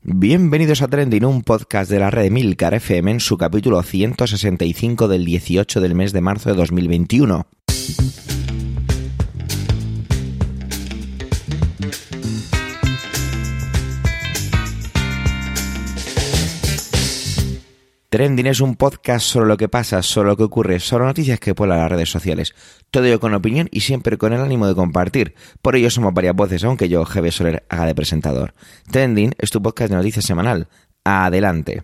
Bienvenidos a Trending, un podcast de la red Milcar FM en su capítulo 165 del 18 del mes de marzo de 2021. Trending es un podcast sobre lo que pasa, sobre lo que ocurre, sobre noticias que pueblan las redes sociales. Todo ello con opinión y siempre con el ánimo de compartir. Por ello somos varias voces, aunque yo, GB Soler, haga de presentador. Trending es tu podcast de noticias semanal. Adelante.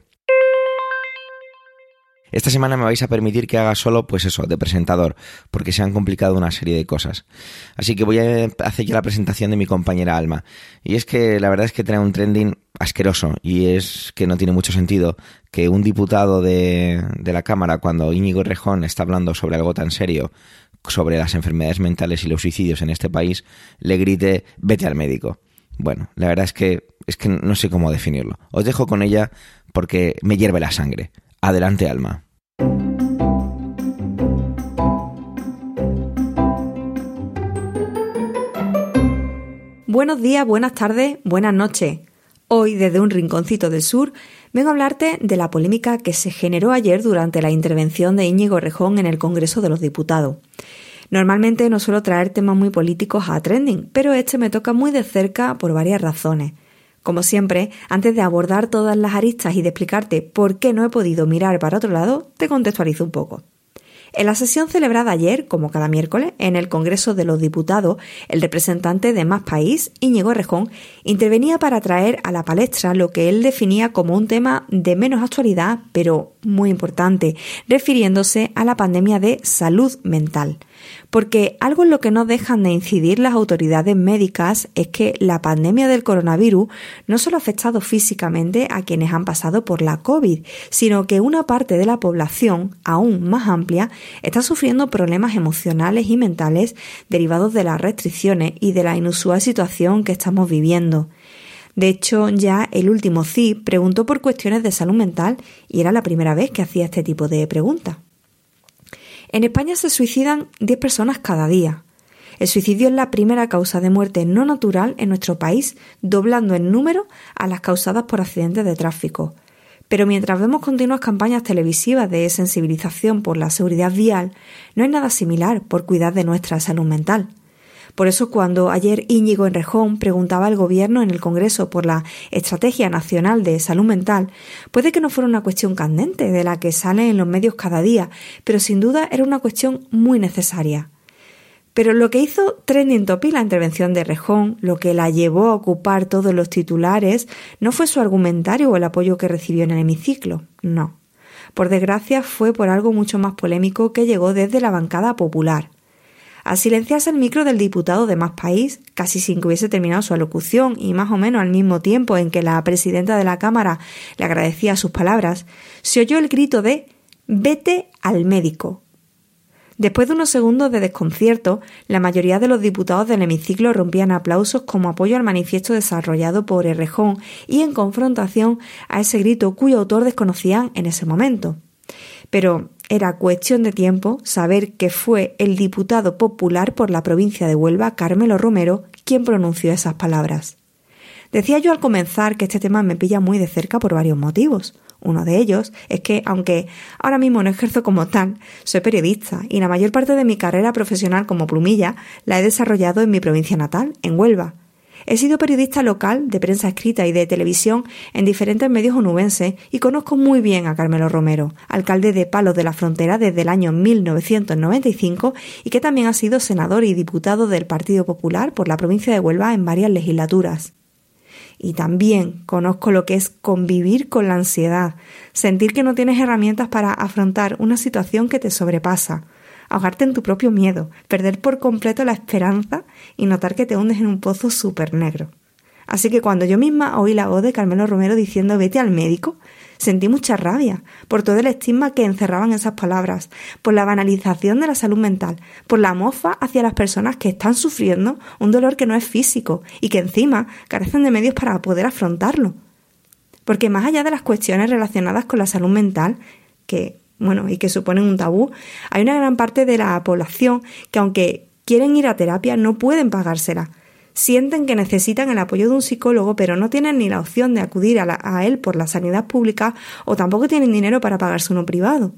Esta semana me vais a permitir que haga solo, pues eso, de presentador, porque se han complicado una serie de cosas. Así que voy a hacer ya la presentación de mi compañera Alma. Y es que la verdad es que trae un trending asqueroso y es que no tiene mucho sentido que un diputado de, la Cámara, cuando Íñigo Rejón está hablando sobre algo tan serio, sobre las enfermedades mentales y los suicidios en este país, le grite vete al médico. Bueno, la verdad es que es que no sé cómo definirlo. Os dejo con ella porque me hierve la sangre. Adelante, Alma. Buenos días, buenas tardes, buenas noches. Hoy, desde un rinconcito del sur, vengo a hablarte de la polémica que se generó ayer durante la intervención de Íñigo Rejón en el Congreso de los Diputados. Normalmente no suelo traer temas muy políticos a trending, pero este me toca muy de cerca por varias razones. Como siempre, antes de abordar todas las aristas y de explicarte por qué no he podido mirar para otro lado, te contextualizo un poco. En la sesión celebrada ayer, como cada miércoles, en el Congreso de los Diputados, el representante de Más País, Íñigo Rejón, intervenía para traer a la palestra lo que él definía como un tema de menos actualidad, pero muy importante, refiriéndose a la pandemia de salud mental. Porque algo en lo que no dejan de incidir las autoridades médicas es que la pandemia del coronavirus no solo ha afectado físicamente a quienes han pasado por la COVID, sino que una parte de la población, aún más amplia, está sufriendo problemas emocionales y mentales derivados de las restricciones y de la inusual situación que estamos viviendo. De hecho, ya el último CIP preguntó por cuestiones de salud mental y era la primera vez que hacía este tipo de preguntas. En España se suicidan 10 personas cada día. El suicidio es la primera causa de muerte no natural en nuestro país, doblando en número a las causadas por accidentes de tráfico. Pero mientras vemos continuas campañas televisivas de sensibilización por la seguridad vial, no hay nada similar por cuidar de nuestra salud mental. Por eso cuando ayer Íñigo Enrejón preguntaba al Gobierno en el Congreso por la Estrategia Nacional de Salud Mental, puede que no fuera una cuestión candente de la que sale en los medios cada día, pero sin duda era una cuestión muy necesaria. Pero lo que hizo trending topic la intervención de Rejón, lo que la llevó a ocupar todos los titulares, no fue su argumentario o el apoyo que recibió en el hemiciclo, no. Por desgracia fue por algo mucho más polémico que llegó desde la bancada popular. Al silenciarse el micro del diputado de Más País, casi sin que hubiese terminado su alocución y más o menos al mismo tiempo en que la presidenta de la Cámara le agradecía sus palabras, se oyó el grito de Vete al médico. Después de unos segundos de desconcierto, la mayoría de los diputados del hemiciclo rompían aplausos como apoyo al manifiesto desarrollado por Errejón y en confrontación a ese grito cuyo autor desconocían en ese momento. Pero era cuestión de tiempo saber que fue el diputado popular por la provincia de Huelva, Carmelo Romero, quien pronunció esas palabras. Decía yo al comenzar que este tema me pilla muy de cerca por varios motivos. Uno de ellos es que, aunque ahora mismo no ejerzo como tal, soy periodista y la mayor parte de mi carrera profesional como plumilla la he desarrollado en mi provincia natal, en Huelva, He sido periodista local de prensa escrita y de televisión en diferentes medios onubenses y conozco muy bien a Carmelo Romero, alcalde de Palos de la Frontera desde el año 1995 y que también ha sido senador y diputado del Partido Popular por la provincia de Huelva en varias legislaturas. Y también conozco lo que es convivir con la ansiedad, sentir que no tienes herramientas para afrontar una situación que te sobrepasa, ahogarte en tu propio miedo, perder por completo la esperanza y notar que te hundes en un pozo súper negro. Así que cuando yo misma oí la voz de Carmelo Romero diciendo vete al médico, sentí mucha rabia por todo el estigma que encerraban esas palabras, por la banalización de la salud mental, por la mofa hacia las personas que están sufriendo un dolor que no es físico y que encima carecen de medios para poder afrontarlo. Porque más allá de las cuestiones relacionadas con la salud mental, que bueno, y que suponen un tabú, hay una gran parte de la población que aunque quieren ir a terapia no pueden pagársela. sienten que necesitan el apoyo de un psicólogo, pero no tienen ni la opción de acudir a, él por la sanidad pública o tampoco tienen dinero para pagarse uno privado.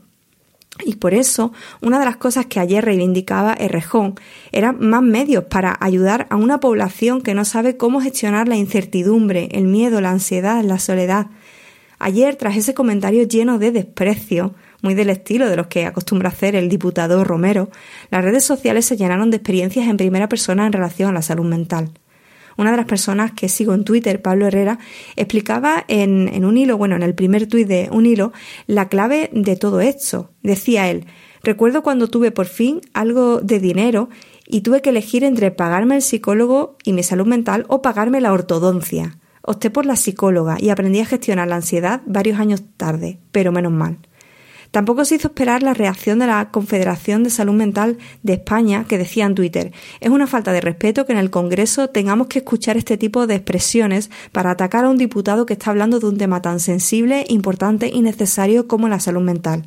Y por eso, una de las cosas que ayer reivindicaba Errejón eran más medios para ayudar a una población que no sabe cómo gestionar la incertidumbre, el miedo, la ansiedad, la soledad. Ayer, tras ese comentario lleno de desprecio, muy del estilo de los que acostumbra hacer el diputado Romero, las redes sociales se llenaron de experiencias en primera persona en relación a la salud mental. Una de las personas que sigo en Twitter, Pablo Herrera, explicaba en, un hilo, bueno, en el primer tuit de un hilo, la clave de todo esto. Decía él, recuerdo cuando tuve por fin algo de dinero y tuve que elegir entre pagarme el psicólogo y mi salud mental o pagarme la ortodoncia. Opté por la psicóloga y aprendí a gestionar la ansiedad varios años tarde, pero menos mal. Tampoco se hizo esperar la reacción de la Confederación de Salud Mental de España, que decía en Twitter, es una falta de respeto que en el Congreso tengamos que escuchar este tipo de expresiones para atacar a un diputado que está hablando de un tema tan sensible, importante y necesario como la salud mental.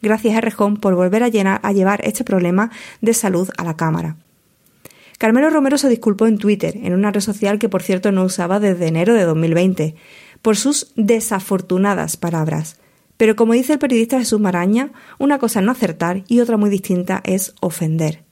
Gracias a Rejón por volver a, a llevar este problema de salud a la Cámara. Carmelo Romero se disculpó en Twitter, en una red social que por cierto no usaba desde enero de 2020, por sus desafortunadas palabras. Pero como dice el periodista Jesús Maraña, una cosa es no acertar y otra muy distinta es ofender.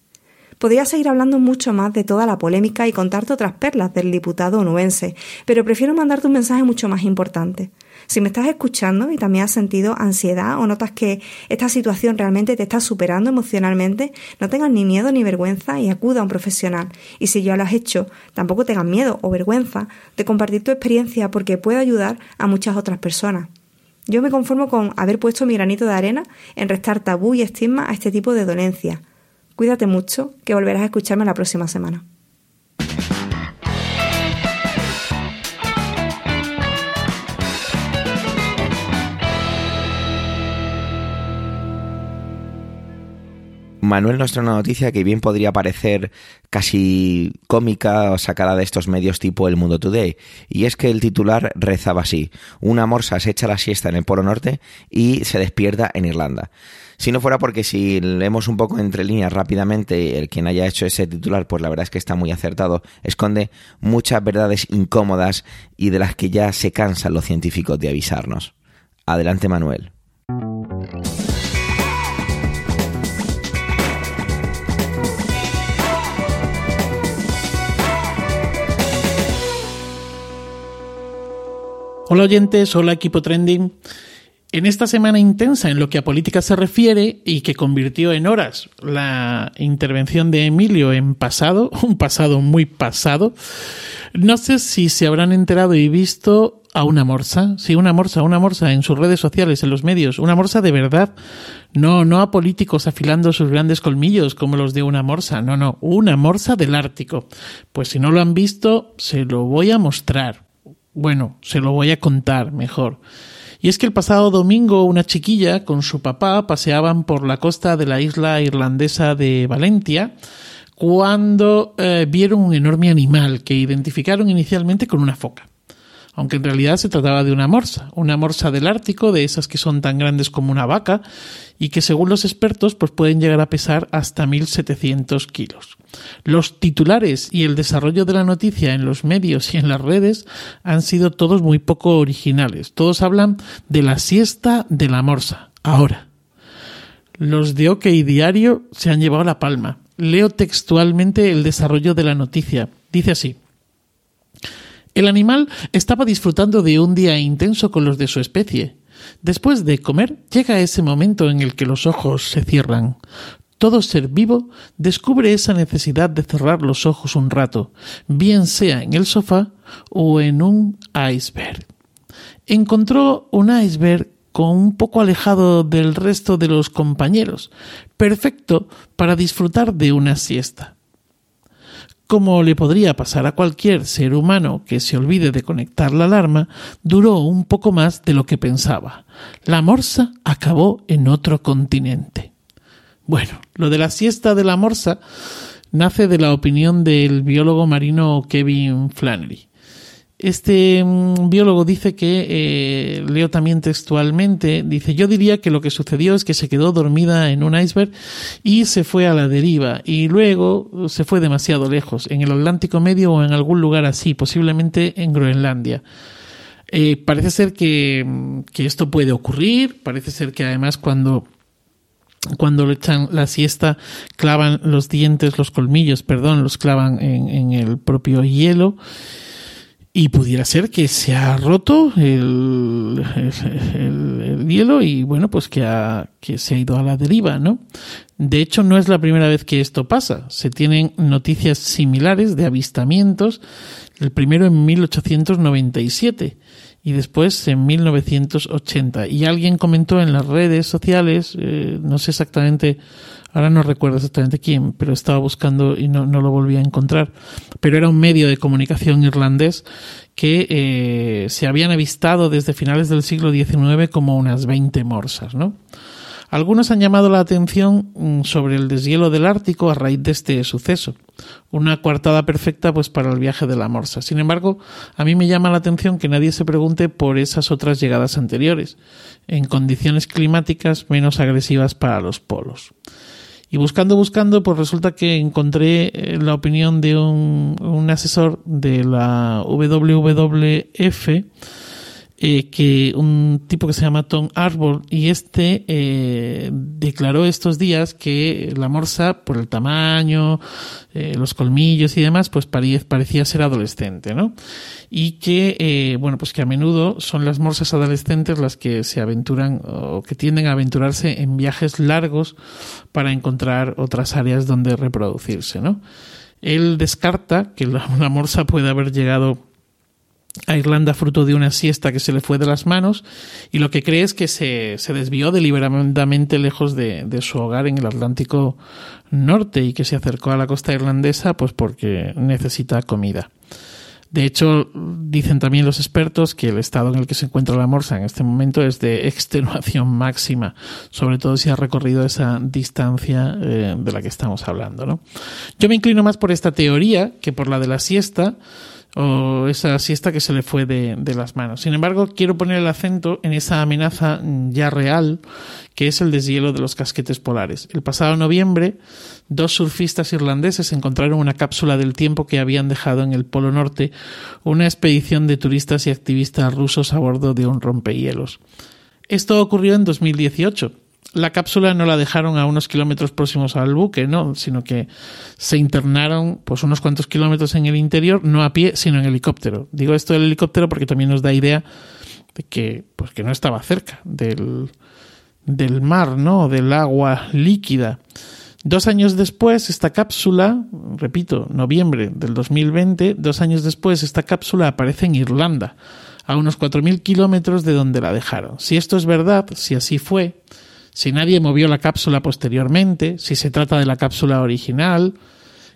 Podría seguir hablando mucho más de toda la polémica y contarte otras perlas del diputado onubense, pero prefiero mandarte un mensaje mucho más importante. Si me estás escuchando y también has sentido ansiedad o notas que esta situación realmente te está superando emocionalmente, no tengas ni miedo ni vergüenza y acuda a un profesional. Y si ya lo has hecho, tampoco tengas miedo o vergüenza de compartir tu experiencia porque puede ayudar a muchas otras personas. Yo me conformo con haber puesto mi granito de arena en restar tabú y estigma a este tipo de dolencia. Cuídate mucho, que volverás a escucharme la próxima semana. Manuel nos trae una noticia que bien podría parecer casi cómica o sacada de estos medios tipo El Mundo Today. Y es que el titular rezaba así. Una morsa se echa la siesta en el Polo Norte y se despierta en Irlanda. Si no fuera porque si leemos un poco entre líneas rápidamente, el quien haya hecho ese titular, pues la verdad es que está muy acertado, esconde muchas verdades incómodas y de las que ya se cansan los científicos de avisarnos. Adelante Manuel. Hola oyentes, hola equipo trending. En esta semana intensa en lo que a política se refiere y que convirtió en horas la intervención de Emilio en pasado, un pasado muy pasado, no sé si se habrán enterado y visto a una morsa, sí, una morsa, una morsa en sus redes sociales, en los medios, una morsa de verdad, no, no a políticos afilando sus grandes colmillos como los de una morsa, no, no, una morsa del Ártico. Pues si no lo han visto, se lo voy a mostrar. Bueno, se lo voy a contar mejor. Y es que el pasado domingo una chiquilla con su papá paseaban por la costa de la isla irlandesa de Valentia cuando eh, vieron un enorme animal que identificaron inicialmente con una foca aunque en realidad se trataba de una morsa, una morsa del Ártico, de esas que son tan grandes como una vaca y que según los expertos pues pueden llegar a pesar hasta 1.700 kilos. Los titulares y el desarrollo de la noticia en los medios y en las redes han sido todos muy poco originales. Todos hablan de la siesta de la morsa. Ahora, los de OK Diario se han llevado la palma. Leo textualmente el desarrollo de la noticia. Dice así. El animal estaba disfrutando de un día intenso con los de su especie. Después de comer, llega ese momento en el que los ojos se cierran. Todo ser vivo descubre esa necesidad de cerrar los ojos un rato, bien sea en el sofá o en un iceberg. Encontró un iceberg con un poco alejado del resto de los compañeros, perfecto para disfrutar de una siesta como le podría pasar a cualquier ser humano que se olvide de conectar la alarma, duró un poco más de lo que pensaba. La morsa acabó en otro continente. Bueno, lo de la siesta de la morsa nace de la opinión del biólogo marino Kevin Flannery. Este mm, biólogo dice que, eh, leo también textualmente, dice, yo diría que lo que sucedió es que se quedó dormida en un iceberg y se fue a la deriva y luego se fue demasiado lejos, en el Atlántico Medio o en algún lugar así, posiblemente en Groenlandia. Eh, parece ser que, mm, que esto puede ocurrir, parece ser que además cuando cuando le echan la siesta clavan los dientes, los colmillos, perdón, los clavan en, en el propio hielo y pudiera ser que se ha roto el, el, hielo y bueno, pues que, ha, que se ha ido a la deriva, ¿no? De hecho, no es la primera vez que esto pasa. Se tienen noticias similares de avistamientos, el primero en 1897 y después en 1980. Y alguien comentó en las redes sociales, eh, no sé exactamente ahora no recuerdo exactamente quién, pero estaba buscando y no, no lo volví a encontrar. Pero era un medio de comunicación irlandés que eh, se habían avistado desde finales del siglo XIX como unas 20 morsas, ¿no? Algunos han llamado la atención mm, sobre el deshielo del Ártico a raíz de este suceso. Una coartada perfecta pues para el viaje de la morsa. Sin embargo, a mí me llama la atención que nadie se pregunte por esas otras llegadas anteriores, en condiciones climáticas menos agresivas para los polos. Y buscando, buscando, pues resulta que encontré eh, la opinión de un, un asesor de la WWF eh, que un tipo que se llama Tom Arbor y este eh, declaró estos días que la morsa por el tamaño eh, los colmillos y demás pues parecía ser adolescente no y que bueno pues que a menudo son las morsas adolescentes las que se aventuran o que tienden a aventurarse en viajes largos para encontrar otras áreas donde reproducirse no él descarta que la, una morsa puede haber llegado a Irlanda fruto de una siesta que se le fue de las manos y lo que cree es que se, se desvió deliberadamente lejos de, de, su hogar en el Atlántico Norte y que se acercó a la costa irlandesa pues porque necesita comida. De hecho, dicen también los expertos que el estado en el que se encuentra la morsa en este momento es de extenuación máxima, sobre todo si ha recorrido esa distancia eh, de la que estamos hablando. ¿no? Yo me inclino más por esta teoría que por la de la siesta, o esa siesta que se le fue de, de, las manos. Sin embargo, quiero poner el acento en esa amenaza ya real que es el deshielo de los casquetes polares. El pasado noviembre, dos surfistas irlandeses encontraron una cápsula del tiempo que habían dejado en el Polo Norte una expedición de turistas y activistas rusos a bordo de un rompehielos. Esto ocurrió en 2018 la cápsula no la dejaron a unos kilómetros próximos al buque, ¿no? Sino que se internaron pues unos cuantos kilómetros en el interior, no a pie, sino en helicóptero. Digo esto del helicóptero porque también nos da idea de que, pues que no estaba cerca del, del mar, ¿no? Del agua líquida. Dos años después, esta cápsula, repito, noviembre del 2020, dos años después, esta cápsula aparece en Irlanda, a unos 4.000 kilómetros de donde la dejaron. Si esto es verdad, si así fue, si nadie movió la cápsula posteriormente, si se trata de la cápsula original,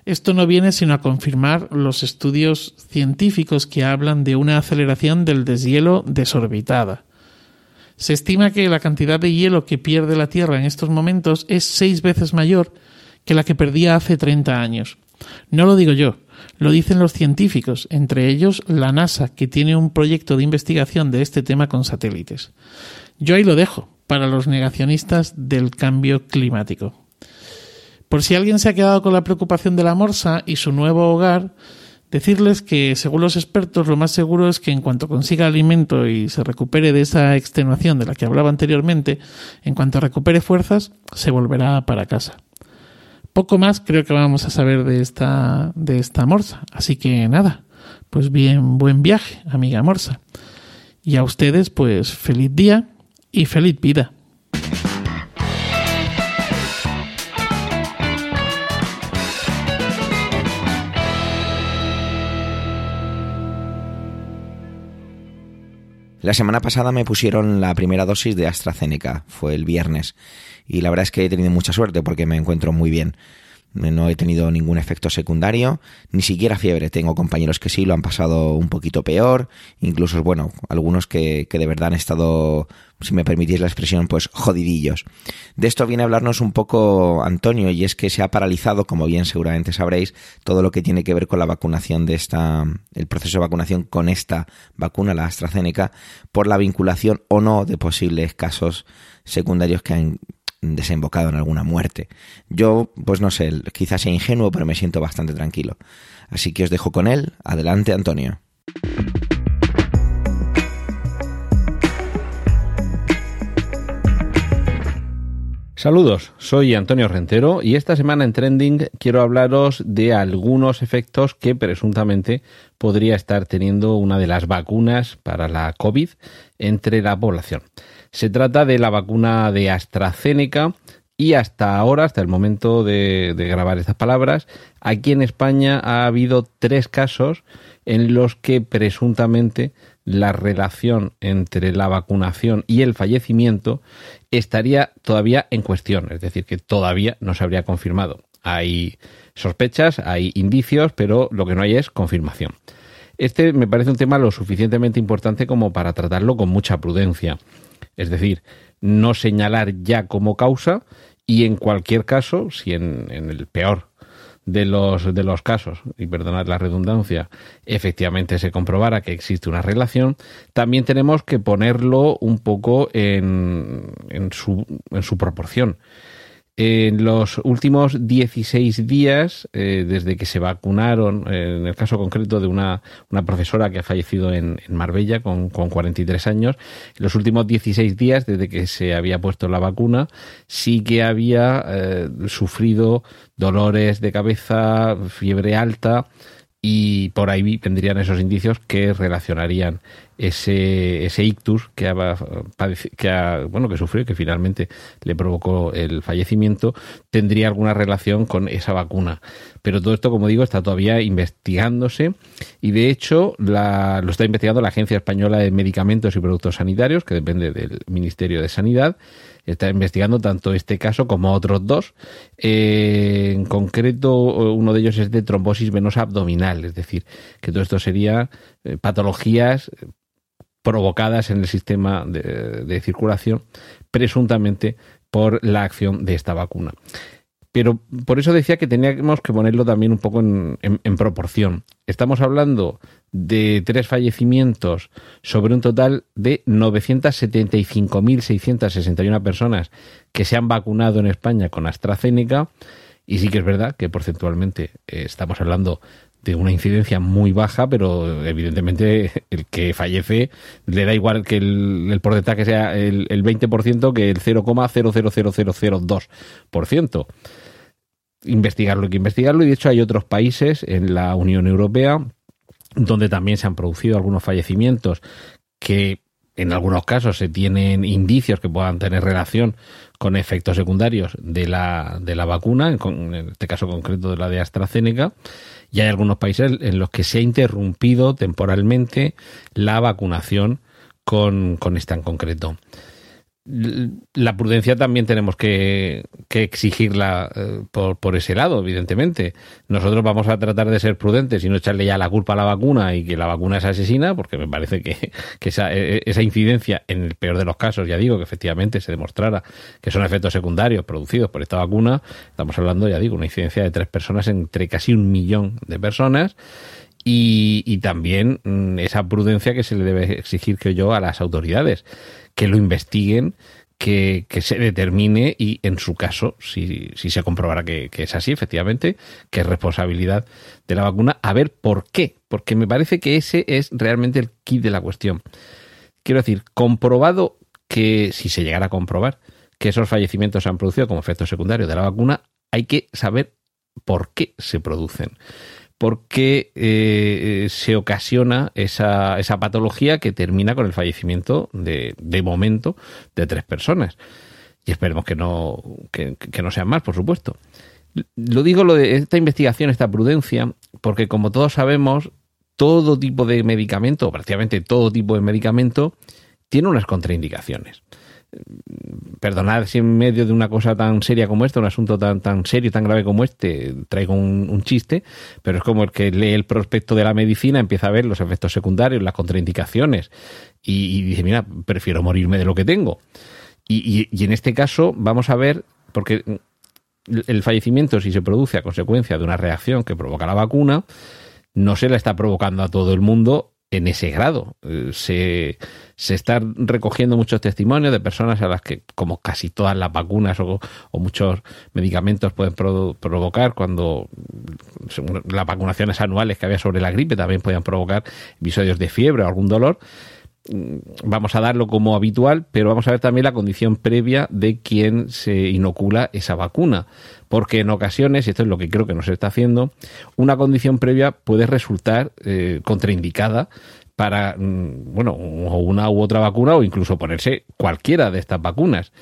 esto no viene sino a confirmar los estudios científicos que hablan de una aceleración del deshielo desorbitada. Se estima que la cantidad de hielo que pierde la Tierra en estos momentos es seis veces mayor que la que perdía hace 30 años. No lo digo yo, lo dicen los científicos, entre ellos la NASA, que tiene un proyecto de investigación de este tema con satélites. Yo ahí lo dejo, para los negacionistas del cambio climático. Por si alguien se ha quedado con la preocupación de la morsa y su nuevo hogar, decirles que, según los expertos, lo más seguro es que en cuanto consiga alimento y se recupere de esa extenuación de la que hablaba anteriormente, en cuanto recupere fuerzas, se volverá para casa. Poco más creo que vamos a saber de esta, de esta morsa. Así que nada, pues bien, buen viaje, amiga morsa. Y a ustedes, pues feliz día y feliz vida. La semana pasada me pusieron la primera dosis de AstraZeneca, fue el viernes, y la verdad es que he tenido mucha suerte porque me encuentro muy bien. No he tenido ningún efecto secundario, ni siquiera fiebre. Tengo compañeros que sí lo han pasado un poquito peor, incluso, bueno, algunos que, que de verdad han estado, si me permitís la expresión, pues jodidillos. De esto viene a hablarnos un poco Antonio, y es que se ha paralizado, como bien seguramente sabréis, todo lo que tiene que ver con la vacunación de esta, el proceso de vacunación con esta vacuna, la AstraZeneca, por la vinculación o no de posibles casos secundarios que han desembocado en alguna muerte. Yo, pues no sé, quizás sea ingenuo, pero me siento bastante tranquilo. Así que os dejo con él. Adelante, Antonio. Saludos, soy Antonio Rentero y esta semana en Trending quiero hablaros de algunos efectos que presuntamente podría estar teniendo una de las vacunas para la COVID entre la población. Se trata de la vacuna de AstraZeneca y hasta ahora, hasta el momento de, grabar estas palabras, aquí en España ha habido tres casos en los que presuntamente la relación entre la vacunación y el fallecimiento estaría todavía en cuestión, es decir, que todavía no se habría confirmado. Hay sospechas, hay indicios, pero lo que no hay es confirmación. Este me parece un tema lo suficientemente importante como para tratarlo con mucha prudencia. Es decir, no señalar ya como causa y en cualquier caso, si en, el peor de los, de los casos, y perdonad la redundancia, efectivamente se comprobara que existe una relación, también tenemos que ponerlo un poco en, en, su, en su proporción. En los últimos 16 días, eh, desde que se vacunaron, eh, en el caso concreto de una, una profesora que ha fallecido en, Marbella con, con, 43 años, en los últimos 16 días, desde que se había puesto la vacuna, sí que había eh, sufrido dolores de cabeza, fiebre alta, y por ahí tendrían esos indicios que relacionarían ese, ese ictus que ha, que bueno que sufrió que finalmente le provocó el fallecimiento tendría alguna relación con esa vacuna. Pero todo esto como digo está todavía investigándose y de hecho la, lo está investigando la agencia española de medicamentos y productos sanitarios que depende del ministerio de sanidad está investigando tanto este caso como otros dos. Eh, en concreto, uno de ellos es de trombosis venosa abdominal, es decir, que todo esto sería eh, patologías provocadas en el sistema de circulación, presuntamente por la acción de esta vacuna. Pero por eso decía que teníamos que ponerlo también un poco en, proporción. Estamos hablando de tres fallecimientos sobre un total de 975.661 personas que se han vacunado en España con AstraZeneca. Y sí que es verdad que porcentualmente eh, estamos hablando de una incidencia muy baja, pero evidentemente el que fallece le da igual que el, porcentaje sea el, el 20% que el 0,000002% investigarlo que investigarlo. Y de hecho hay otros países en la Unión Europea donde también se han producido algunos fallecimientos que en algunos casos se tienen indicios que puedan tener relación con efectos secundarios de la, de la vacuna, en, este caso concreto de la de AstraZeneca, y hay algunos países en los que se ha interrumpido temporalmente la vacunación con, con esta en concreto la prudencia también tenemos que, exigirla eh, por, ese lado, evidentemente. Nosotros vamos a tratar de ser prudentes y no echarle ya la culpa a la vacuna y que la vacuna es asesina, porque me parece que, esa, e, esa, incidencia, en el peor de los casos, ya digo, que efectivamente se demostrara que son efectos secundarios producidos por esta vacuna, estamos hablando, ya digo, una incidencia de tres personas entre casi un millón de personas. Y, y también mm, esa prudencia que se le debe exigir, creo yo, a las autoridades que lo investiguen, que, se determine y en su caso, si, si se comprobara que, es así, efectivamente, que es responsabilidad de la vacuna, a ver por qué, porque me parece que ese es realmente el kit de la cuestión. Quiero decir, comprobado que si se llegara a comprobar que esos fallecimientos se han producido como efecto secundario de la vacuna, hay que saber por qué se producen porque eh, eh, se ocasiona esa, esa, patología que termina con el fallecimiento de, de momento de tres personas. Y esperemos que no, que, no sean más, por supuesto. Lo digo lo de esta investigación, esta prudencia, porque como todos sabemos, todo tipo de medicamento, prácticamente todo tipo de medicamento, tiene unas contraindicaciones. Perdonad si en medio de una cosa tan seria como esta, un asunto tan, tan serio, tan grave como este, traigo un, chiste, pero es como el que lee el prospecto de la medicina, empieza a ver los efectos secundarios, las contraindicaciones, y, dice, mira, prefiero morirme de lo que tengo. Y, y en este caso vamos a ver, porque el fallecimiento, si se produce a consecuencia de una reacción que provoca la vacuna, no se la está provocando a todo el mundo en ese grado. Eh, se, se están recogiendo muchos testimonios de personas a las que, como casi todas las vacunas o, muchos medicamentos pueden provocar, cuando las vacunaciones anuales que había sobre la gripe también podían provocar episodios de fiebre o algún dolor, vamos a darlo como habitual, pero vamos a ver también la condición previa de quien se inocula esa vacuna. Porque en ocasiones, y esto es lo que creo que no se está haciendo, una condición previa puede resultar eh, contraindicada para, mm, bueno, una u otra vacuna o incluso ponerse cualquiera de estas vacunas.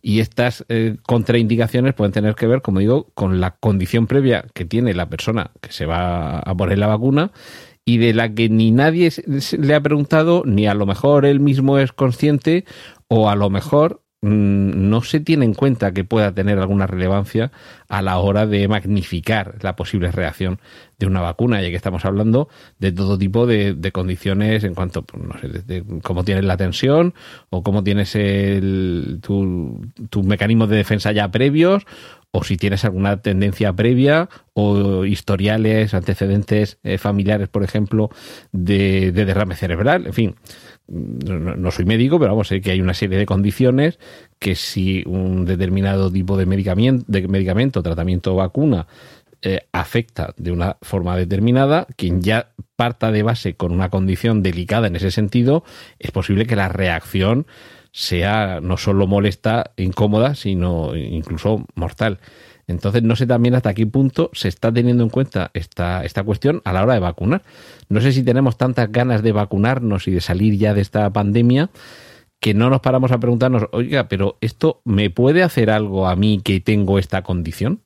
Y estas eh, contraindicaciones pueden tener que ver, como digo, con la condición previa que tiene la persona que se va a poner la vacuna y de la que ni nadie le ha preguntado, ni a lo mejor él mismo es consciente, o a lo mejor no se tiene en cuenta que pueda tener alguna relevancia a la hora de magnificar la posible reacción de una vacuna, ya que estamos hablando de todo tipo de, condiciones en cuanto, pues, no sé, de, cómo tienes la tensión o cómo tienes el, tu, tus mecanismos de defensa ya previos o si tienes alguna tendencia previa o historiales, antecedentes eh, familiares, por ejemplo, de, derrame cerebral, en fin. No, soy médico, pero vamos, sé que hay una serie de condiciones que si un determinado tipo de medicamento, de tratamiento o vacuna eh, afecta de una forma determinada, quien ya parta de base con una condición delicada en ese sentido, es posible que la reacción sea no solo molesta, incómoda, sino incluso mortal. Entonces, no sé también hasta qué punto se está teniendo en cuenta esta, esta cuestión a la hora de vacunar. No sé si tenemos tantas ganas de vacunarnos y de salir ya de esta pandemia que no nos paramos a preguntarnos, oiga, pero ¿esto me puede hacer algo a mí que tengo esta condición?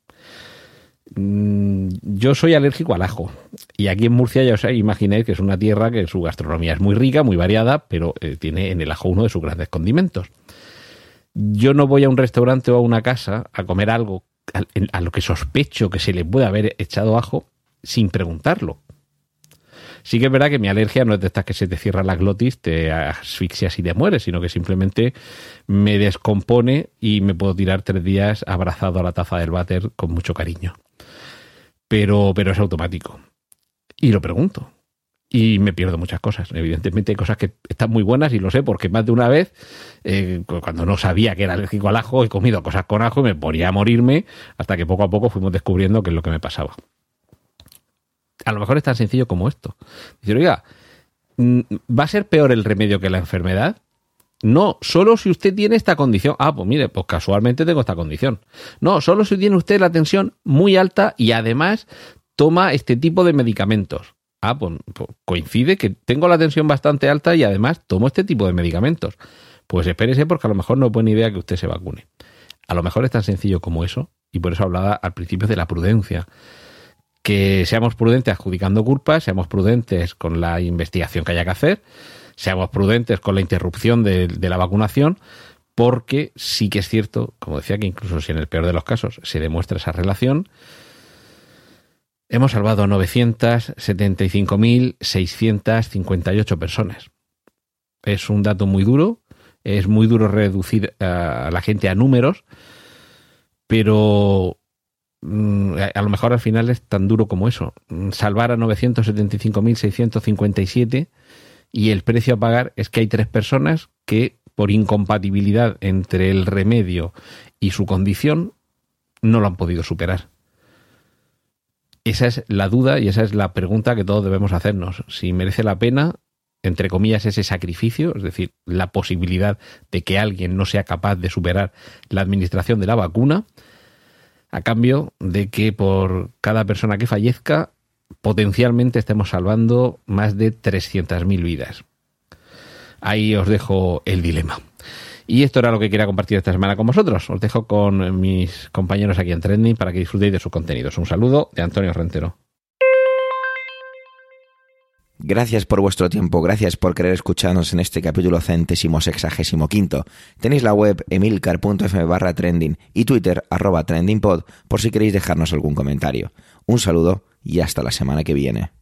Mm, yo soy alérgico al ajo. Y aquí en Murcia ya os imagináis que es una tierra que su gastronomía es muy rica, muy variada, pero eh, tiene en el ajo uno de sus grandes condimentos. Yo no voy a un restaurante o a una casa a comer algo a, lo que sospecho que se le puede haber echado ajo sin preguntarlo. Sí que es verdad que mi alergia no es de estas que se te cierra la glotis, te asfixias y te mueres, sino que simplemente me descompone y me puedo tirar tres días abrazado a la taza del váter con mucho cariño pero, pero es automático. Y lo pregunto. Y me pierdo muchas cosas. Evidentemente hay cosas que están muy buenas y lo sé porque más de una vez, eh, cuando no sabía que era alérgico al ajo, he comido cosas con ajo y me ponía a morirme hasta que poco a poco fuimos descubriendo qué es lo que me pasaba. A lo mejor es tan sencillo como esto. Dice, oiga, mm, ¿va a ser peor el remedio que la enfermedad? No, solo si usted tiene esta condición. Ah, pues mire, pues casualmente tengo esta condición. No, solo si tiene usted la tensión muy alta y además toma este tipo de medicamentos. Ah, pues, pues, coincide que tengo la tensión bastante alta y además tomo este tipo de medicamentos. Pues espérese porque a lo mejor no es buena idea que usted se vacune. A lo mejor es tan sencillo como eso y por eso hablaba al principio de la prudencia. Que seamos prudentes adjudicando culpas, seamos prudentes con la investigación que haya que hacer seamos prudentes con la interrupción de, la vacunación, porque sí que es cierto, como decía, que incluso si en el peor de los casos se demuestra esa relación, hemos salvado a 975.658 personas. Es un dato muy duro, es muy duro reducir a la gente a números, pero mm, a lo mejor al final es tan duro como eso. Salvar a 975.657 y el precio a pagar es que hay tres personas que por incompatibilidad entre el remedio y su condición no lo han podido superar. Esa es la duda y esa es la pregunta que todos debemos hacernos. Si merece la pena, entre comillas, ese sacrificio, es decir, la posibilidad de que alguien no sea capaz de superar la administración de la vacuna, a cambio de que por cada persona que fallezca potencialmente estemos salvando más de 300.000 vidas. Ahí os dejo el dilema. Y esto era lo que quería compartir esta semana con vosotros. Os dejo con mis compañeros aquí en Trending para que disfrutéis de sus contenidos. Un saludo de Antonio Rentero. Gracias por vuestro tiempo, gracias por querer escucharnos en este capítulo centésimo sexagésimo quinto. Tenéis la web emilcar.fm barra trending y Twitter trendingpod por si queréis dejarnos algún comentario. Un saludo y hasta la semana que viene.